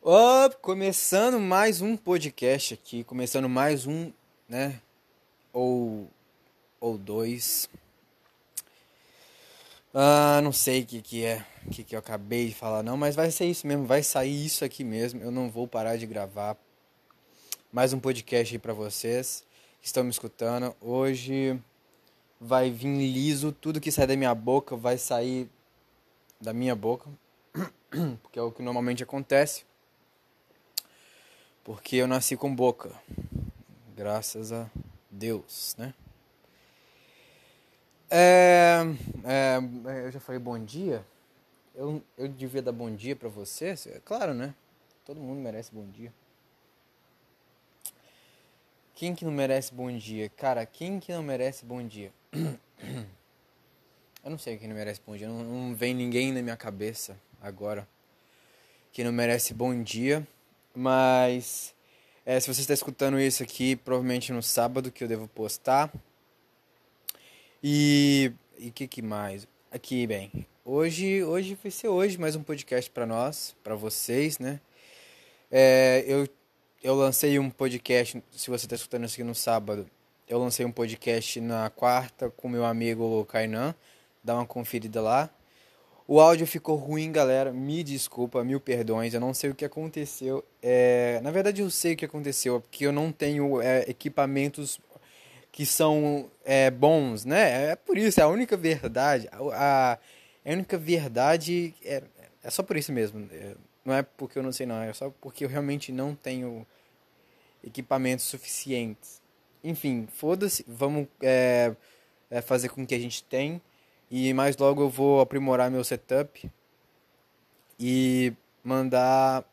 Oh, começando mais um podcast aqui, começando mais um, né? Ou ou dois. Ah, não sei o que que é, o que que eu acabei de falar não, mas vai ser isso mesmo, vai sair isso aqui mesmo. Eu não vou parar de gravar mais um podcast aí para vocês que estão me escutando. Hoje vai vir liso, tudo que sai da minha boca vai sair da minha boca, porque é o que normalmente acontece. Porque eu nasci com boca. Graças a Deus, né? É, é, eu já falei bom dia. Eu, eu devia dar bom dia pra você? É claro, né? Todo mundo merece bom dia. Quem que não merece bom dia? Cara, quem que não merece bom dia? Eu não sei quem não merece bom dia. Não, não vem ninguém na minha cabeça agora que não merece bom dia. Mas é, se você está escutando isso aqui, provavelmente no sábado que eu devo postar. E o que, que mais? Aqui, bem, hoje, hoje vai ser hoje mais um podcast para nós, para vocês, né? É, eu, eu lancei um podcast, se você está escutando isso aqui no sábado, eu lancei um podcast na quarta com meu amigo Kainan, dá uma conferida lá. O áudio ficou ruim, galera. Me desculpa, mil perdões. Eu não sei o que aconteceu. É... Na verdade, eu sei o que aconteceu, é porque eu não tenho é, equipamentos que são é, bons, né? É por isso, é a única verdade. A, a única verdade é, é só por isso mesmo. É, não é porque eu não sei, não. É só porque eu realmente não tenho equipamentos suficientes. Enfim, foda-se. Vamos é, é, fazer com que a gente tem. E mais logo eu vou aprimorar meu setup e mandar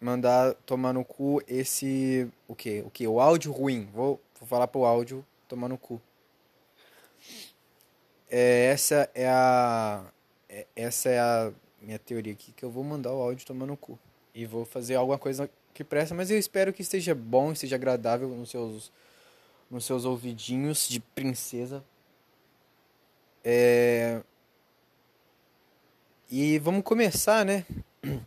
mandar tomar no cu esse o que? O que? O áudio ruim. Vou, vou falar pro áudio tomar no cu. É, essa é a é, essa é a minha teoria aqui que eu vou mandar o áudio tomar no cu e vou fazer alguma coisa que presta, mas eu espero que esteja bom, esteja agradável nos seus nos seus ouvidinhos de princesa é... E vamos começar, né?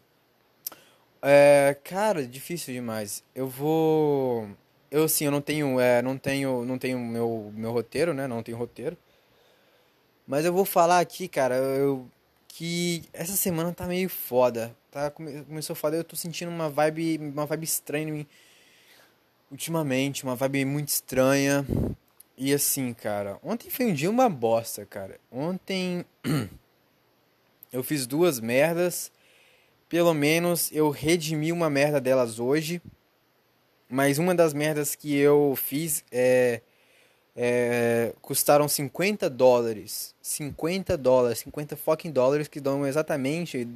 É, cara, difícil demais. Eu vou, eu sim, eu não tenho, é, não tenho, não tenho meu meu roteiro, né? Não tenho roteiro. Mas eu vou falar aqui, cara, eu que essa semana tá meio foda. Tá começou foda, eu tô sentindo uma vibe, uma vibe estranha em mim ultimamente, uma vibe muito estranha. E assim, cara, ontem foi um dia uma bosta, cara. Ontem eu fiz duas merdas. Pelo menos eu redimi uma merda delas hoje. Mas uma das merdas que eu fiz é, é, custaram 50 dólares. 50 dólares, 50 fucking dólares que dão exatamente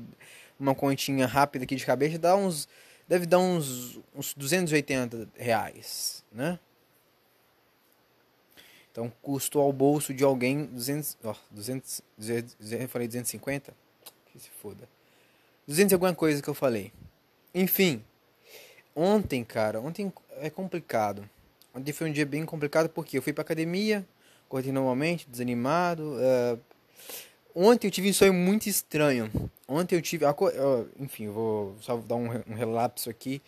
uma continha rápida aqui de cabeça, dá uns deve dar uns, uns 280 reais, né? Então, custo ao bolso de alguém 200, ó, 200, 200, eu falei 250? Que se foda. 200 e alguma coisa que eu falei. Enfim, ontem, cara, ontem é complicado. Ontem foi um dia bem complicado porque eu fui pra academia, corri normalmente, desanimado. Uh, ontem eu tive um sonho muito estranho. Ontem eu tive. Uh, enfim, eu vou só dar um, um relapso aqui.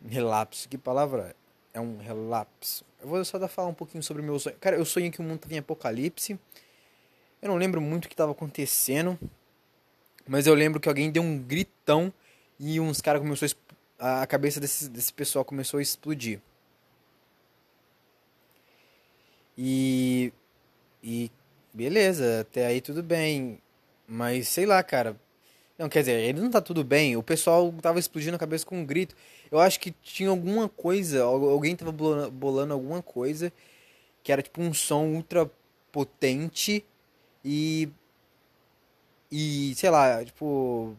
Um relapso, que palavra é um relapso? Eu vou só dar falar um pouquinho sobre o meu sonho. Cara, eu sonhei que o mundo estava em apocalipse. Eu não lembro muito o que estava acontecendo. Mas eu lembro que alguém deu um gritão e uns caras começou a, a cabeça desse, desse pessoal começou a explodir. E e beleza, até aí tudo bem. Mas sei lá, cara, não, quer dizer, ele não tá tudo bem. O pessoal tava explodindo a cabeça com um grito. Eu acho que tinha alguma coisa, alguém tava bolando alguma coisa que era tipo um som ultra potente e e sei lá, tipo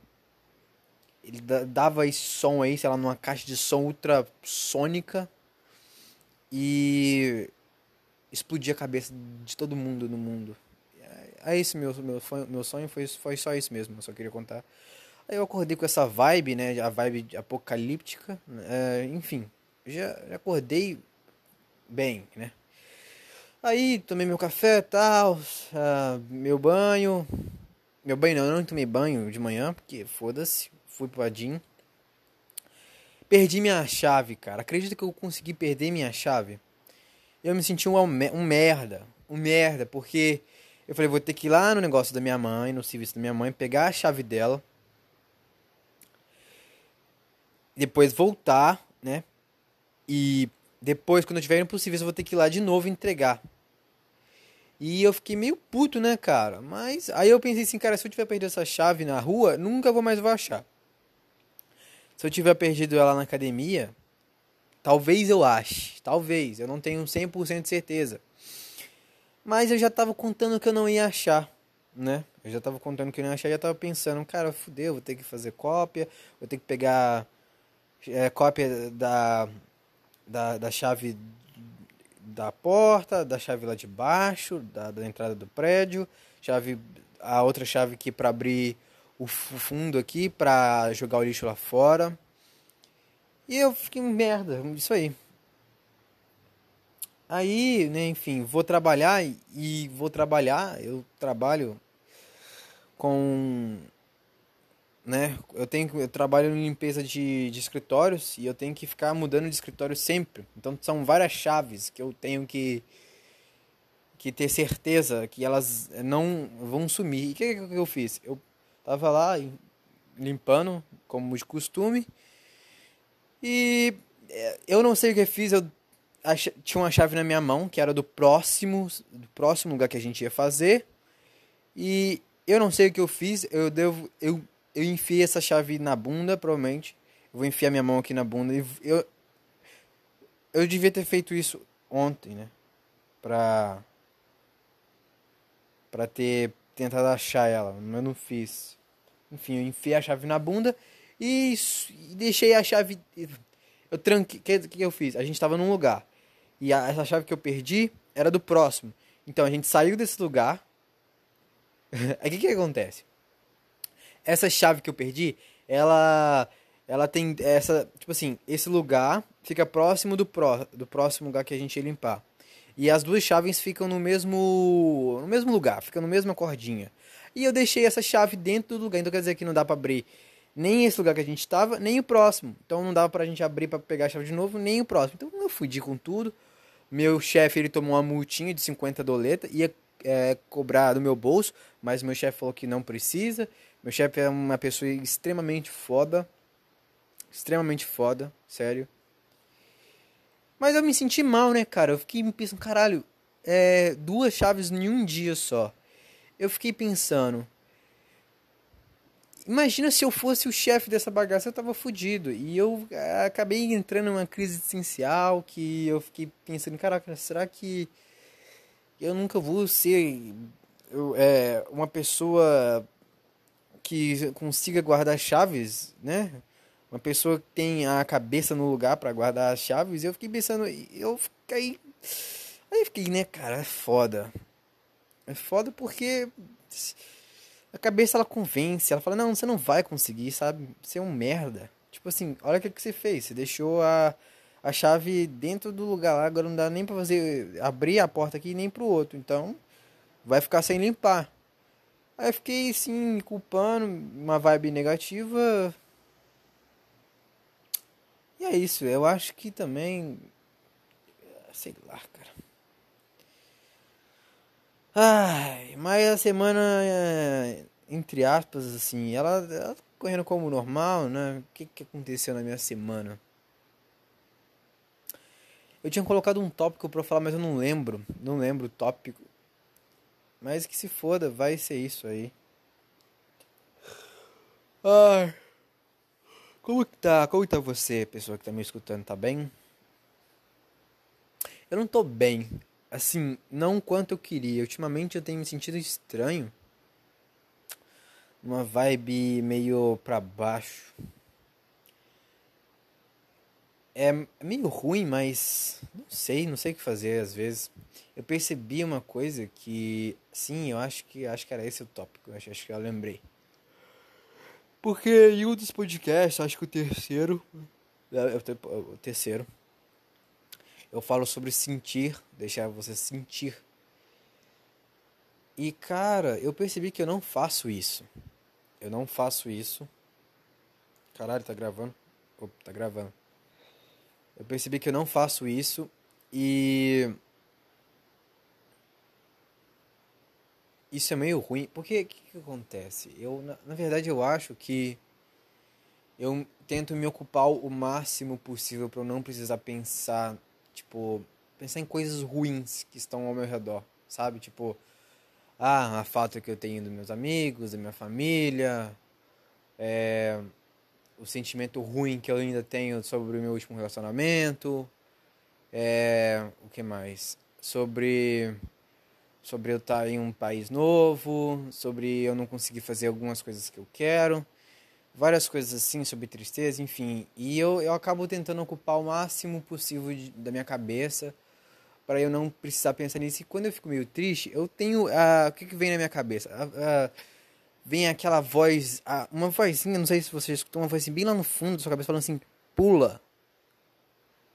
ele dava esse som aí, sei lá, numa caixa de som ultra sônica e explodia a cabeça de todo mundo no mundo é esse meu, meu, meu sonho, foi, foi só isso mesmo, eu só queria contar. Aí eu acordei com essa vibe, né, a vibe apocalíptica, é, enfim, já, já acordei bem, né. Aí tomei meu café, tal, uh, meu banho, meu banho não, eu não tomei banho de manhã, porque foda-se, fui pro Adim, perdi minha chave, cara. Acredita que eu consegui perder minha chave? Eu me senti um, um merda. Um merda, porque eu falei, vou ter que ir lá no negócio da minha mãe, no serviço da minha mãe, pegar a chave dela. Depois voltar, né? E depois, quando eu tiver indo pro serviço, eu vou ter que ir lá de novo entregar. E eu fiquei meio puto, né, cara? Mas aí eu pensei assim, cara, se eu tiver perdido essa chave na rua, nunca vou mais vou achar. Se eu tiver perdido ela na academia, talvez eu ache. Talvez. Eu não tenho 100% de certeza. Mas eu já tava contando que eu não ia achar, né? Eu já tava contando que eu não ia achar, já tava pensando, cara, fudeu, vou ter que fazer cópia, vou ter que pegar é, cópia da, da, da chave da porta, da chave lá de baixo, da, da entrada do prédio, chave a outra chave aqui para abrir o fundo aqui para jogar o lixo lá fora. E eu fiquei merda, isso aí. Aí, né, enfim, vou trabalhar e vou trabalhar, eu trabalho com né, eu tenho eu trabalho em limpeza de, de escritórios e eu tenho que ficar mudando de escritório sempre. Então são várias chaves que eu tenho que que ter certeza que elas não vão sumir. E o que, que eu fiz? Eu Tava lá limpando, como de costume. E é, eu não sei o que eu fiz, eu. Tinha uma chave na minha mão, que era do próximo, do próximo lugar que a gente ia fazer. E eu não sei o que eu fiz, eu devo eu eu enfiei essa chave na bunda, provavelmente. Eu vou enfiar minha mão aqui na bunda e eu eu devia ter feito isso ontem, né? Pra para ter tentado achar ela, mas não fiz. Enfim, eu enfiei a chave na bunda e, e deixei a chave. Eu tranquei. O que, que eu fiz? A gente estava num lugar. E a, essa chave que eu perdi era do próximo. Então a gente saiu desse lugar. O que, que acontece? Essa chave que eu perdi, ela. Ela tem essa. Tipo assim, esse lugar fica próximo do, pró, do próximo lugar que a gente ia limpar. E as duas chaves ficam no mesmo. no mesmo lugar, ficam na mesma cordinha. E eu deixei essa chave dentro do lugar. Então quer dizer que não dá para abrir nem esse lugar que a gente estava, nem o próximo. Então não dava pra gente abrir para pegar a chave de novo, nem o próximo. Então eu fudi com tudo. Meu chefe ele tomou uma multinha de 50 doleta, ia é, cobrar do meu bolso, mas meu chefe falou que não precisa. Meu chefe é uma pessoa extremamente foda. Extremamente foda, sério. Mas eu me senti mal, né, cara? Eu fiquei me pensando, caralho, é, duas chaves em um dia só eu fiquei pensando. Imagina se eu fosse o chefe dessa bagaça, eu tava fudido. E eu eh, acabei entrando numa crise existencial que eu fiquei pensando, caraca, será que eu nunca vou ser eu, é, uma pessoa que consiga guardar chaves, né? Uma pessoa que tem a cabeça no lugar para guardar as chaves. Eu fiquei pensando, eu fiquei. Aí fiquei, né, cara, é foda. É foda porque a cabeça ela convence, ela fala, não, você não vai conseguir, sabe? Você é um merda. Tipo assim, olha o que, que você fez. Você deixou a, a chave dentro do lugar lá, agora não dá nem pra fazer abrir a porta aqui nem pro outro. Então, vai ficar sem limpar. Aí eu fiquei assim, me culpando, uma vibe negativa. E é isso, eu acho que também. Sei lá, cara. Ai, mas a semana, é, entre aspas, assim, ela, ela tá correndo como normal, né? O que, que aconteceu na minha semana? Eu tinha colocado um tópico pra falar, mas eu não lembro. Não lembro o tópico. Mas que se foda, vai ser isso aí. Ai. Como que tá? Como que tá você, pessoa que tá me escutando? Tá bem? Eu não tô bem assim, não quanto eu queria. Ultimamente eu tenho me sentido estranho. Uma vibe meio pra baixo. É meio ruim, mas não sei, não sei o que fazer às vezes. Eu percebi uma coisa que, sim, eu acho que acho que era esse o tópico, acho, acho que eu lembrei. Porque em um dos podcasts, acho que o terceiro, é, o terceiro, eu falo sobre sentir, deixar você sentir. E cara, eu percebi que eu não faço isso. Eu não faço isso. Caralho, tá gravando? Opa, tá gravando. Eu percebi que eu não faço isso e. Isso é meio ruim, porque o que, que, acontece? Eu, na, na verdade, eu acho que eu tento me ocupar o máximo possível para eu não precisar pensar, tipo, pensar em coisas ruins que estão ao meu redor, sabe? Tipo, ah, a falta que eu tenho dos meus amigos, da minha família, é, o sentimento ruim que eu ainda tenho sobre o meu último relacionamento, é, o que mais? Sobre sobre eu estar em um país novo, sobre eu não conseguir fazer algumas coisas que eu quero, várias coisas assim sobre tristeza, enfim. E eu, eu acabo tentando ocupar o máximo possível de, da minha cabeça para eu não precisar pensar nisso. E quando eu fico meio triste, eu tenho. Uh, o que, que vem na minha cabeça? Uh, vem aquela voz, uma vozinha, não sei se você escutou, uma voz assim, bem lá no fundo da sua cabeça falando assim: pula.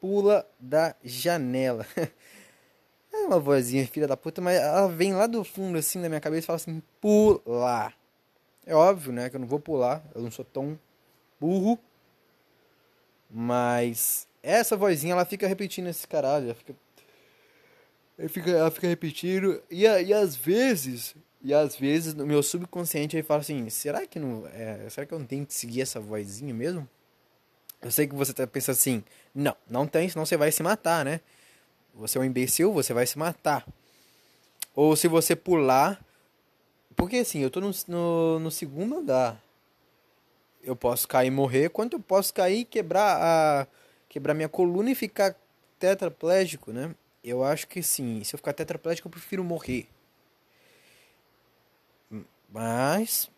Pula da janela. é uma vozinha, filha da puta, mas ela vem lá do fundo assim da minha cabeça e fala assim: pula. É óbvio, né, que eu não vou pular, eu não sou tão burro. Mas essa vozinha ela fica repetindo esse caralho, ela fica ela fica, ela fica repetindo e, e às vezes e às vezes no meu subconsciente ele fala assim: será que não. É, será que eu não tenho que seguir essa vozinha mesmo? Eu sei que você tá pensando assim: não, não tem, senão você vai se matar, né? Você é um imbecil, você vai se matar. Ou se você pular. Porque assim, eu tô no, no, no segundo andar. Eu posso cair e morrer, quanto eu posso cair e quebrar a. quebrar minha coluna e ficar tetraplégico, né? Eu acho que sim. Se eu ficar tetraplégico, eu prefiro morrer. Mas.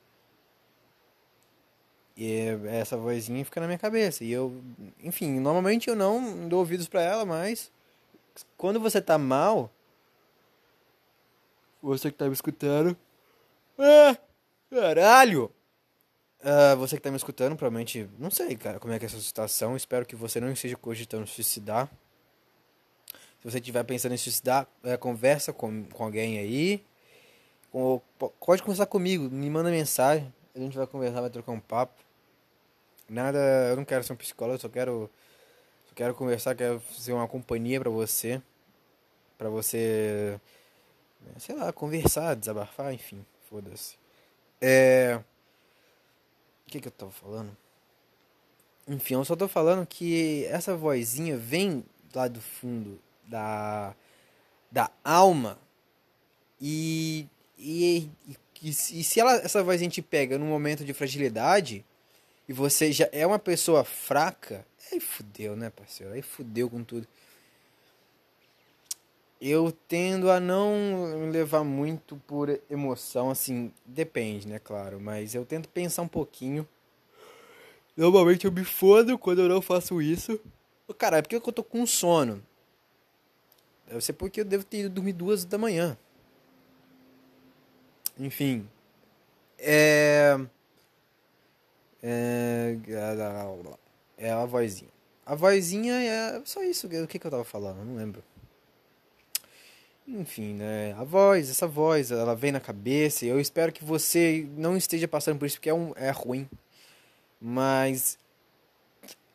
E essa vozinha fica na minha cabeça. E eu. Enfim, normalmente eu não dou ouvidos para ela, mas. Quando você tá mal. Você que tá me escutando. Ah! Caralho! Uh, você que tá me escutando, provavelmente. Não sei, cara, como é que é essa situação. Espero que você não esteja cogitando suicidar. Se você estiver pensando em suicidar, é, conversa com, com alguém aí pode conversar comigo, me manda mensagem, a gente vai conversar, vai trocar um papo. Nada, eu não quero ser um psicólogo, só quero só quero conversar, quero fazer uma companhia para você, para você sei lá, conversar, desabafar, enfim, foda-se. É O que que eu tava falando? Enfim, eu só tô falando que essa vozinha vem lá do fundo da da alma e e, e, e, se ela, essa voz a gente pega num momento de fragilidade e você já é uma pessoa fraca, aí fudeu, né, parceiro? Aí fudeu com tudo. Eu tendo a não levar muito por emoção, assim, depende, né, claro, mas eu tento pensar um pouquinho. Normalmente eu me fodo quando eu não faço isso. Cara, é porque eu tô com sono. Deve ser porque eu devo ter ido dormir duas da manhã. Enfim. É. É. É a vozinha. A vozinha é só isso. O que, que eu tava falando? Eu não lembro. Enfim, né? A voz, essa voz, ela vem na cabeça. Eu espero que você não esteja passando por isso, porque é, um, é ruim. Mas.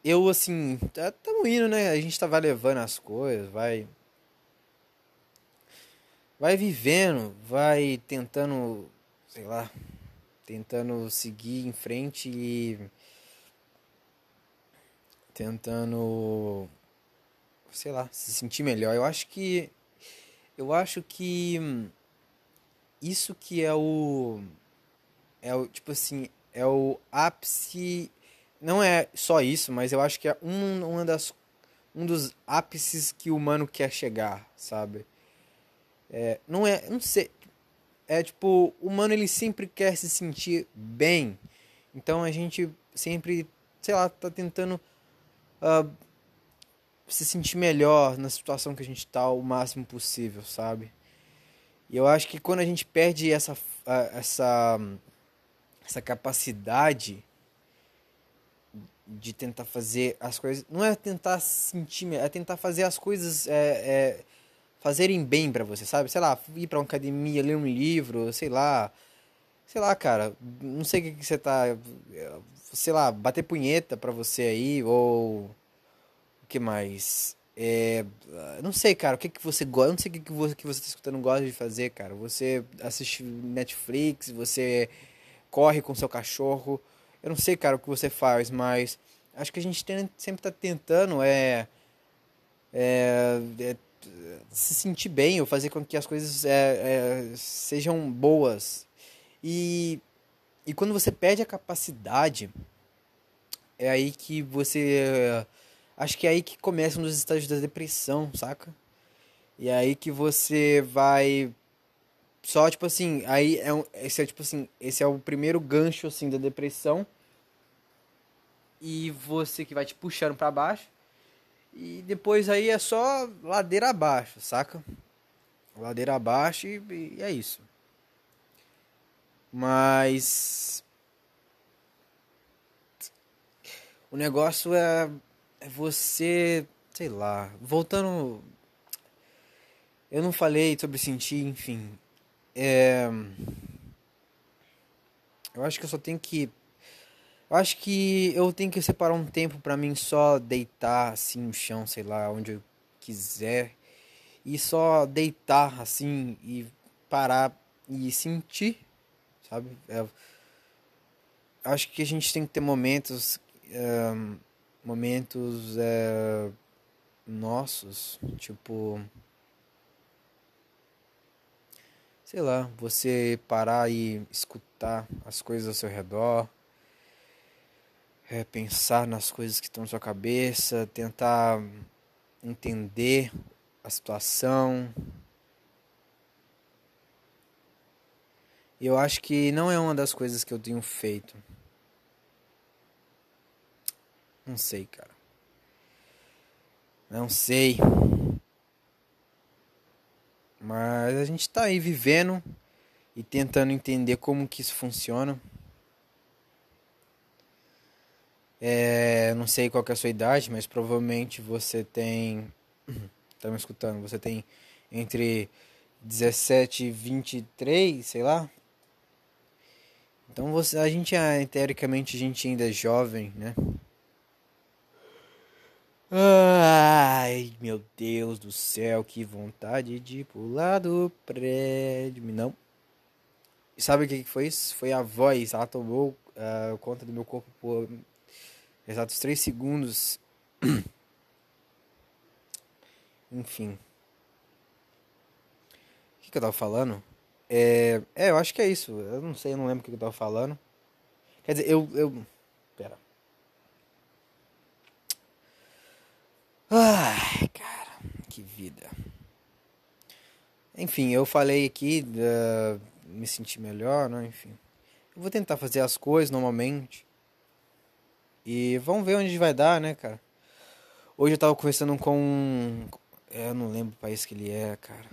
Eu, assim. Estamos tá, indo, né? A gente tá, vai levando as coisas, vai vai vivendo, vai tentando, sei lá, tentando seguir em frente e tentando, sei lá, se sentir melhor. Eu acho que eu acho que isso que é o é o tipo assim, é o ápice, não é só isso, mas eu acho que é um, uma das um dos ápices que o humano quer chegar, sabe? É, não é, não sei. É tipo, o humano ele sempre quer se sentir bem. Então a gente sempre, sei lá, tá tentando uh, se sentir melhor na situação que a gente tá o máximo possível, sabe? E eu acho que quando a gente perde essa, essa, essa capacidade de tentar fazer as coisas. Não é tentar sentir, é tentar fazer as coisas é, é, fazerem bem para você, sabe? Sei lá, ir para uma academia, ler um livro, sei lá, sei lá, cara, não sei o que, que você tá, sei lá, bater punheta pra você aí, ou que mais? É, não sei, cara, o que, que você gosta, não sei o que, que você, que você tá escutando gosta de fazer, cara. Você assiste Netflix, você corre com seu cachorro, eu não sei, cara, o que você faz, mas acho que a gente tem, sempre tá tentando é, é, é, se sentir bem ou fazer com que as coisas é, é sejam boas e, e quando você perde a capacidade, é aí que você. Acho que é aí que começam os estágios da depressão, saca? E é aí que você vai. Só, tipo assim, aí é um, esse é tipo assim, esse é o primeiro gancho assim da depressão. E você que vai te puxando para baixo. E depois aí é só ladeira abaixo, saca? Ladeira abaixo e, e é isso. Mas. O negócio é você. Sei lá. Voltando. Eu não falei sobre sentir, enfim. É. Eu acho que eu só tenho que. Eu acho que eu tenho que separar um tempo para mim só deitar assim no chão, sei lá, onde eu quiser. E só deitar assim e parar e sentir sabe? É, acho que a gente tem que ter momentos, é, momentos é, nossos, tipo, sei lá, você parar e escutar as coisas ao seu redor, é, pensar nas coisas que estão na sua cabeça, tentar entender a situação, eu acho que não é uma das coisas que eu tenho feito. Não sei, cara. Não sei. Mas a gente tá aí vivendo e tentando entender como que isso funciona. É, não sei qual é a sua idade, mas provavelmente você tem. Tá me escutando? Você tem entre 17 e 23, sei lá. Então você, a gente, é, teoricamente, a gente ainda é jovem, né? Ai, meu Deus do céu, que vontade de pular do prédio. Não. E sabe o que foi isso? Foi a voz. Ela tomou uh, conta do meu corpo por exatos 3 segundos. Enfim. O que, que eu tava falando? É, é, eu acho que é isso. Eu não sei, eu não lembro o que eu tava falando. Quer dizer, eu. eu Ai, cara, que vida. Enfim, eu falei aqui, uh, me sentir melhor, né? Enfim. Eu vou tentar fazer as coisas normalmente. E vamos ver onde vai dar, né, cara? Hoje eu tava conversando com. Eu não lembro o país que ele é, cara.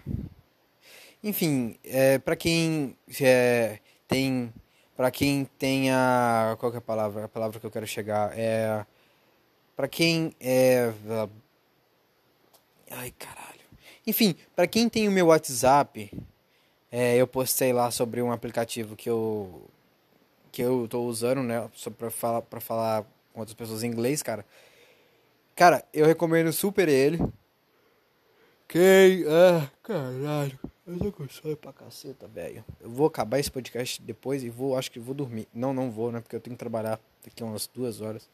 Enfim, é, para quem é, tem. para quem tem a. Qual é a palavra? A palavra que eu quero chegar é. para quem é. Ai, caralho. Enfim, para quem tem o meu WhatsApp, é, eu postei lá sobre um aplicativo que eu. que eu tô usando, né? Só pra falar, pra falar com outras pessoas em inglês, cara. Cara, eu recomendo super ele. Quem. Ah, caralho. Eu tô com sono pra caceta, velho. Eu vou acabar esse podcast depois e vou, acho que vou dormir. Não, não vou, né? Porque eu tenho que trabalhar daqui umas duas horas.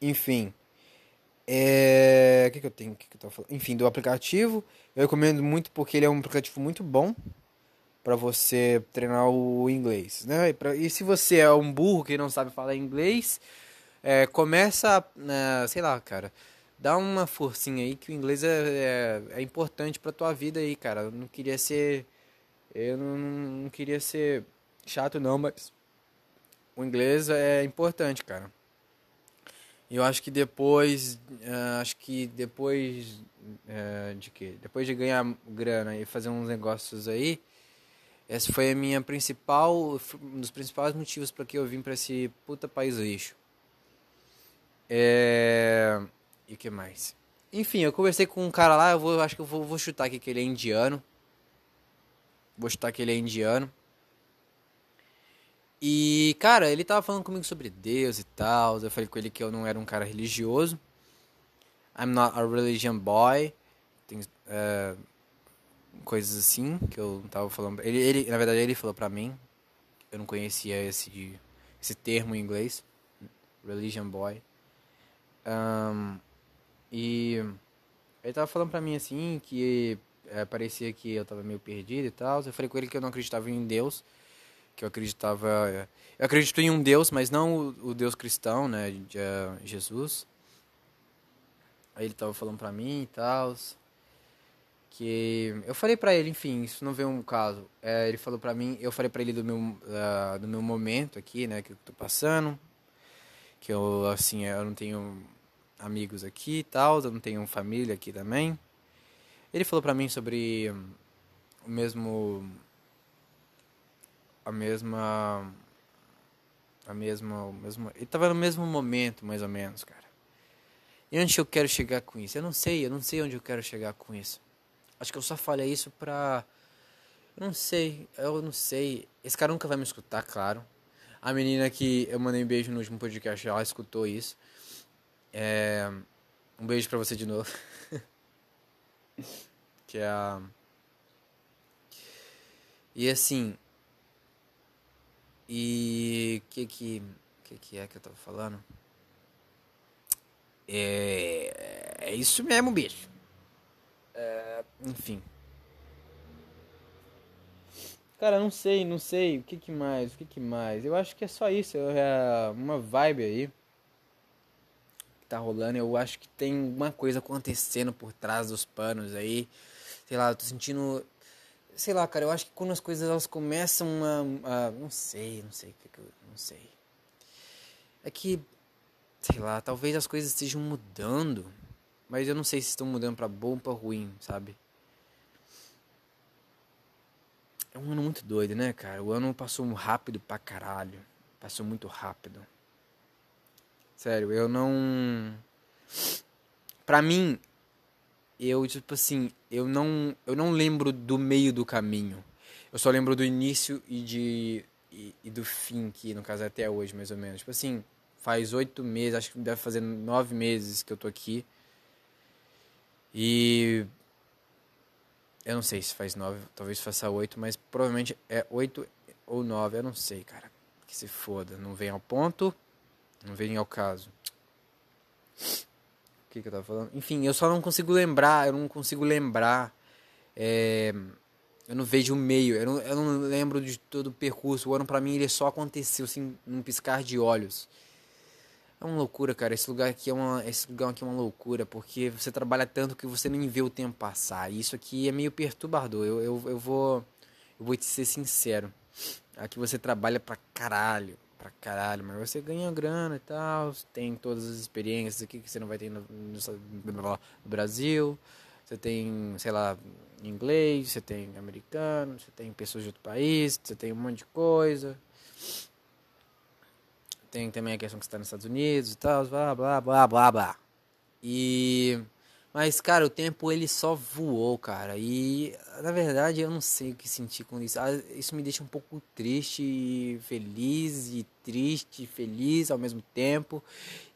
Enfim. É... O que, que eu tenho? O que, que eu tô falando? Enfim, do aplicativo. Eu recomendo muito porque ele é um aplicativo muito bom para você treinar o inglês, né? E, pra... e, se você é um burro que não sabe falar inglês, é, começa, né, sei lá, cara dá uma forcinha aí que o inglês é, é, é importante pra tua vida aí, cara. Eu não queria ser. Eu não, não queria ser chato, não, mas o inglês é importante, cara. Eu acho que depois. Uh, acho que depois. Uh, de quê? Depois de ganhar grana e fazer uns negócios aí. Esse foi a minha principal. Um dos principais motivos para que eu vim para esse puta país lixo. É. E o que mais? Enfim, eu conversei com um cara lá, eu vou, acho que eu vou, vou chutar aqui que ele é indiano. Vou chutar que ele é indiano. E, cara, ele tava falando comigo sobre Deus e tal. Eu falei com ele que eu não era um cara religioso. I'm not a religion boy. Tem é, coisas assim que eu tava falando. Ele, ele, na verdade, ele falou pra mim. Eu não conhecia esse, esse termo em inglês. Religion boy. Um, e ele tava falando pra mim assim que é, parecia que eu tava meio perdido e tal. Eu falei com ele que eu não acreditava em Deus que eu acreditava. Eu acredito em um Deus, mas não o, Deus cristão, né? De, uh, Jesus. Aí ele tava falando pra mim e tal. Que eu falei pra ele, enfim, isso não veio um caso. É, ele falou pra mim, eu falei pra ele do meu, uh, do meu momento aqui, né? Que eu tô passando. Que eu, assim, eu não tenho amigos aqui e tal, eu não tenho família aqui também. Ele falou pra mim sobre o mesmo a mesma a mesma mesmo ele tava no mesmo momento mais ou menos cara. E onde eu quero chegar com isso? Eu não sei eu não sei onde eu quero chegar com isso. Acho que eu só falei isso pra eu não sei eu não sei. Esse cara nunca vai me escutar claro. A menina que eu mandei um beijo no último podcast ela escutou isso. É, um beijo pra você de novo. Que é a e assim e o que que, que que é que eu tava falando? É, é isso mesmo, bicho. É, enfim. Cara, não sei, não sei. O que que mais? O que que mais? Eu acho que é só isso. É uma vibe aí que tá rolando. Eu acho que tem uma coisa acontecendo por trás dos panos aí. Sei lá, eu tô sentindo sei lá, cara, eu acho que quando as coisas elas começam a, a não sei, não sei o que, não sei. É que sei lá, talvez as coisas estejam mudando, mas eu não sei se estão mudando para bom ou para ruim, sabe? É um ano muito doido, né, cara? O ano passou rápido pra caralho. Passou muito rápido. Sério, eu não. Pra mim, eu, tipo assim, eu não, eu não lembro do meio do caminho. Eu só lembro do início e, de, e, e do fim, que no caso é até hoje, mais ou menos. Tipo assim, faz oito meses, acho que deve fazer nove meses que eu tô aqui. E. Eu não sei se faz nove, talvez faça oito, mas provavelmente é oito ou nove, eu não sei, cara. Que se foda, não vem ao ponto, não vem ao caso que, eu tava falando? Enfim, eu só não consigo lembrar, eu não consigo lembrar. É, eu não vejo o meio, eu não, eu não lembro de todo o percurso. O ano pra mim ele só aconteceu assim, num piscar de olhos. É uma loucura, cara. Esse lugar aqui é uma, esse lugar aqui é uma loucura, porque você trabalha tanto que você nem vê o tempo passar. E isso aqui é meio perturbador. Eu, eu, eu vou eu vou te ser sincero. Aqui você trabalha pra caralho pra caralho, mas você ganha grana e tal, tem todas as experiências aqui que você não vai ter no, no, no Brasil, você tem, sei lá, inglês, você tem americano, você tem pessoas de outro país, você tem um monte de coisa. Tem também a questão que você está nos Estados Unidos e tal, blá, blá, blá, blá, blá. E mas, cara, o tempo ele só voou, cara. E, na verdade, eu não sei o que sentir com isso. Ah, isso me deixa um pouco triste e feliz, e triste e feliz ao mesmo tempo.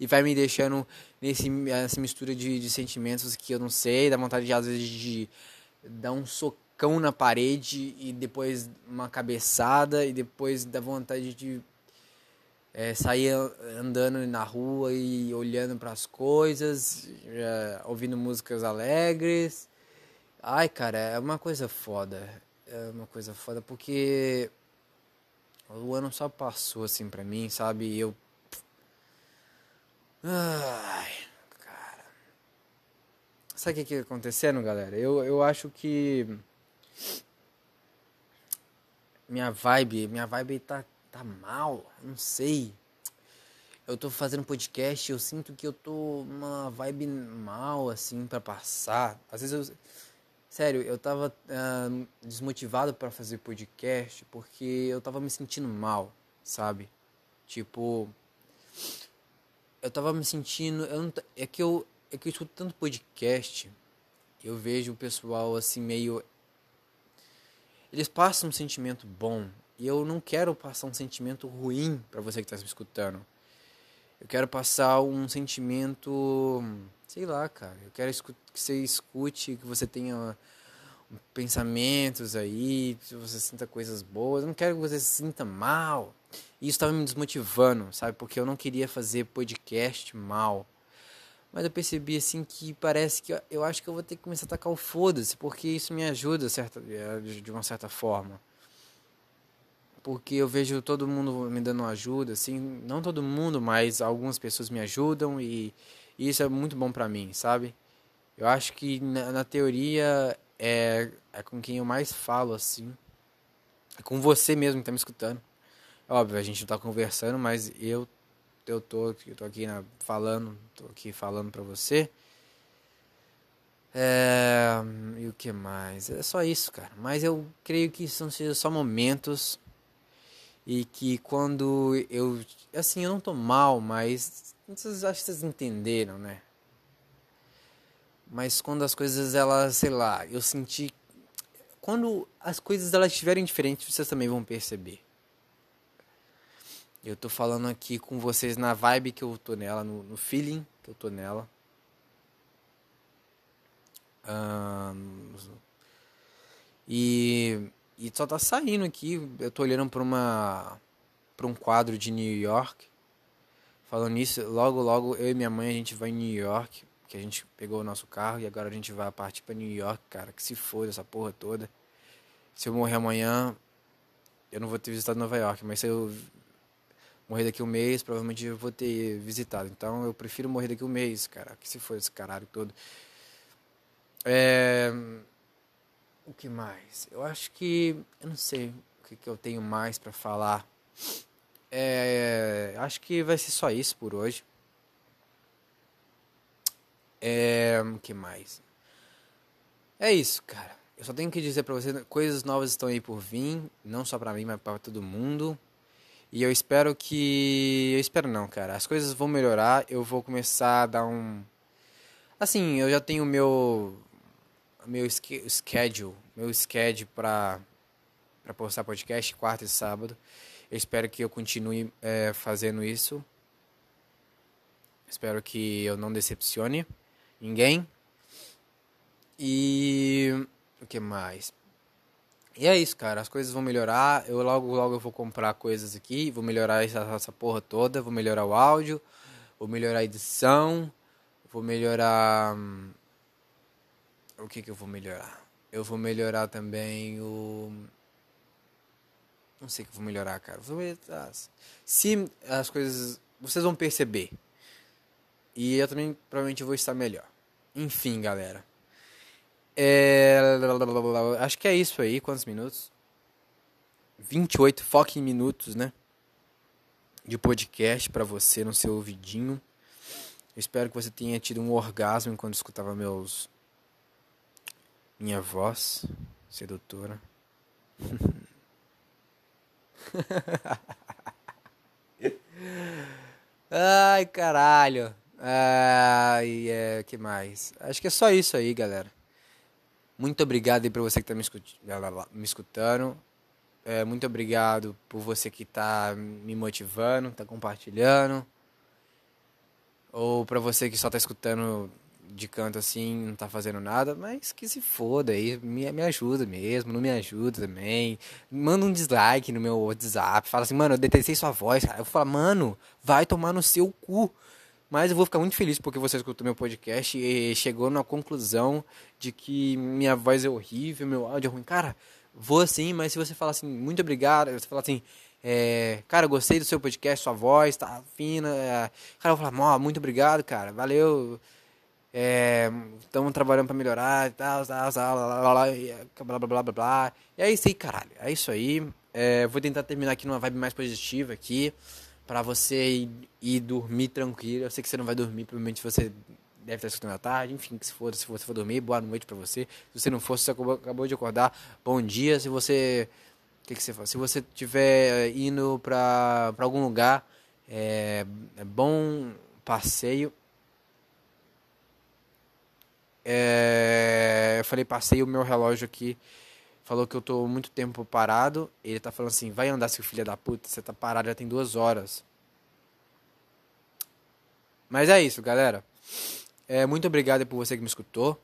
E vai me deixando nesse, nessa mistura de, de sentimentos que eu não sei. Dá vontade, de, às vezes, de dar um socão na parede e depois uma cabeçada. E depois dá vontade de é, sair andando na rua e olhando para as coisas, é, ouvindo músicas alegres. Ai, cara, é uma coisa foda. É uma coisa foda porque o ano só passou assim pra mim, sabe? E eu. Ai, cara. Sabe o que, que tá acontecendo, galera? Eu, eu acho que. Minha vibe, minha vibe tá tá mal, não sei. Eu tô fazendo podcast, eu sinto que eu tô uma vibe mal, assim, para passar. Às vezes eu. Sério, eu tava uh, desmotivado para fazer podcast porque eu tava me sentindo mal, sabe? Tipo. Eu tava me sentindo. Eu não, é, que eu, é que eu escuto tanto podcast, eu vejo o pessoal assim meio eles passam um sentimento bom. E eu não quero passar um sentimento ruim para você que está me escutando. Eu quero passar um sentimento, sei lá, cara. Eu quero que você escute, que você tenha pensamentos aí, que você sinta coisas boas. Eu não quero que você se sinta mal. E isso estava me desmotivando, sabe? Porque eu não queria fazer podcast mal. Mas eu percebi assim que parece que eu acho que eu vou ter que começar a tacar o foda-se, porque isso me ajuda certa, de uma certa forma. Porque eu vejo todo mundo me dando ajuda, assim, não todo mundo, mas algumas pessoas me ajudam e, e isso é muito bom para mim, sabe? Eu acho que na, na, teoria é, é com quem eu mais falo, assim. É com você mesmo que tá me escutando. Óbvio, a gente não tá conversando, mas eu eu tô, eu tô aqui falando, tô aqui falando para você. É, e o que mais? É só isso, cara. Mas eu creio que são só momentos e que quando eu, assim, eu não tô mal, mas vocês acho que vocês entenderam, né? Mas quando as coisas elas, sei lá, eu senti quando as coisas elas estiverem diferentes, vocês também vão perceber. Eu tô falando aqui com vocês na vibe que eu tô nela, no, no feeling que eu tô nela. E, e só tá saindo aqui. Eu tô olhando pra uma para um quadro de New York. Falando nisso, logo logo eu e minha mãe a gente vai em New York, que a gente pegou o nosso carro e agora a gente vai partir para New York, cara, que se foda essa porra toda. Se eu morrer amanhã, eu não vou ter visitado Nova York, mas se eu morrer daqui um mês, provavelmente eu vou ter visitado. Então eu prefiro morrer daqui um mês, cara. Que se for esse caralho todo. É... O que mais? Eu acho que. Eu não sei o que, que eu tenho mais para falar. É... Acho que vai ser só isso por hoje. É... O que mais? É isso, cara. Eu só tenho que dizer pra você, coisas novas estão aí por vir, não só pra mim, mas pra todo mundo. E eu espero que. Eu espero não, cara. As coisas vão melhorar. Eu vou começar a dar um. Assim, eu já tenho meu. Meu schedule. Meu schedule pra postar podcast quarta e sábado. Eu espero que eu continue é, fazendo isso. Espero que eu não decepcione ninguém. E. O que mais? E é isso, cara. As coisas vão melhorar. Eu logo, logo eu vou comprar coisas aqui. Vou melhorar essa, essa porra toda. Vou melhorar o áudio. Vou melhorar a edição. Vou melhorar. Hum, o que que eu vou melhorar? Eu vou melhorar também o. Não sei o que vou melhorar, cara. Vou melhorar. Se as coisas. Vocês vão perceber. E eu também provavelmente vou estar melhor. Enfim, galera. É... Acho que é isso aí. Quantos minutos? 28 fucking minutos, né? De podcast para você no seu ouvidinho. Eu espero que você tenha tido um orgasmo enquanto escutava meus. Minha voz sedutora. Ai, caralho. Ai, é, que mais? Acho que é só isso aí, galera. Muito obrigado aí para você que está me, me escutando. É, muito obrigado por você que está me motivando, está compartilhando. Ou para você que só está escutando de canto assim, não está fazendo nada, mas que se foda aí, me, me ajuda mesmo, não me ajuda também. Manda um dislike no meu WhatsApp, fala assim, mano, eu detestei sua voz, cara. Eu falo, mano, vai tomar no seu cu. Mas eu vou ficar muito feliz porque você escutou meu podcast e chegou na conclusão de que minha voz é horrível, meu áudio é ruim. Cara, vou assim, mas se você falar assim, muito obrigado, você falar assim, é, cara, gostei do seu podcast, sua voz tá fina. É, cara, eu vou falar, muito obrigado, cara, valeu. Estamos é, trabalhando para melhorar e tal, tal, tal, blá, blá, blá, blá, blá, blá. E é isso aí, caralho. É isso aí. É, vou tentar terminar aqui numa vibe mais positiva aqui para você ir, ir, dormir tranquilo. Eu sei que você não vai dormir, provavelmente você deve estar escutando à tarde. Enfim, que se for, se você for dormir, boa noite para você. Se você não for, se você acabou, acabou de acordar, bom dia. Se você o que, que você faz? Se você estiver indo para algum lugar, é, é, bom passeio. É, eu falei passeio, o meu relógio aqui falou que eu tô muito tempo parado. Ele tá falando assim: vai andar, seu filho da puta, você tá parado já tem duas horas. Mas é isso, galera. É, muito obrigado por você que me escutou.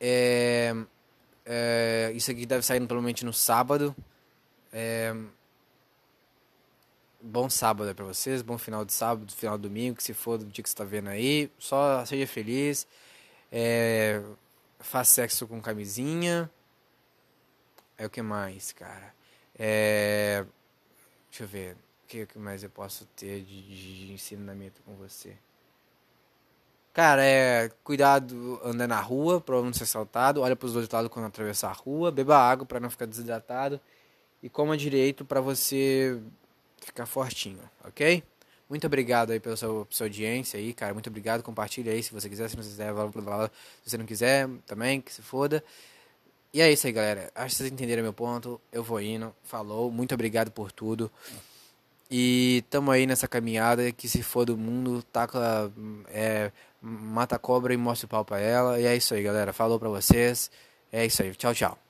É, é, isso aqui deve sair provavelmente no sábado. É, bom sábado aí pra vocês, bom final de sábado, final de domingo, que se for do dia que você tá vendo aí. Só seja feliz. É, faz sexo com camisinha. É o que mais, cara? É, deixa eu ver. O que mais eu posso ter de, de ensinamento com você? Cara, é cuidado andando na rua para não ser assaltado. Olha para os dois lados quando atravessar a rua. Beba água para não ficar desidratado. E coma direito para você ficar fortinho, ok? Muito obrigado aí pela sua, sua, audiência aí, cara. Muito obrigado. Compartilha aí se você quiser. Se não quiser, blá, blá, blá. se você não quiser, também, que se foda. E é isso aí, galera. Acho que vocês entenderam meu ponto. Eu vou indo. Falou. Muito obrigado por tudo. E tamo aí nessa caminhada que se for do mundo, taca, é, mata a cobra e mostra o pau pra ela. E é isso aí, galera. Falou pra vocês. É isso aí. Tchau, tchau.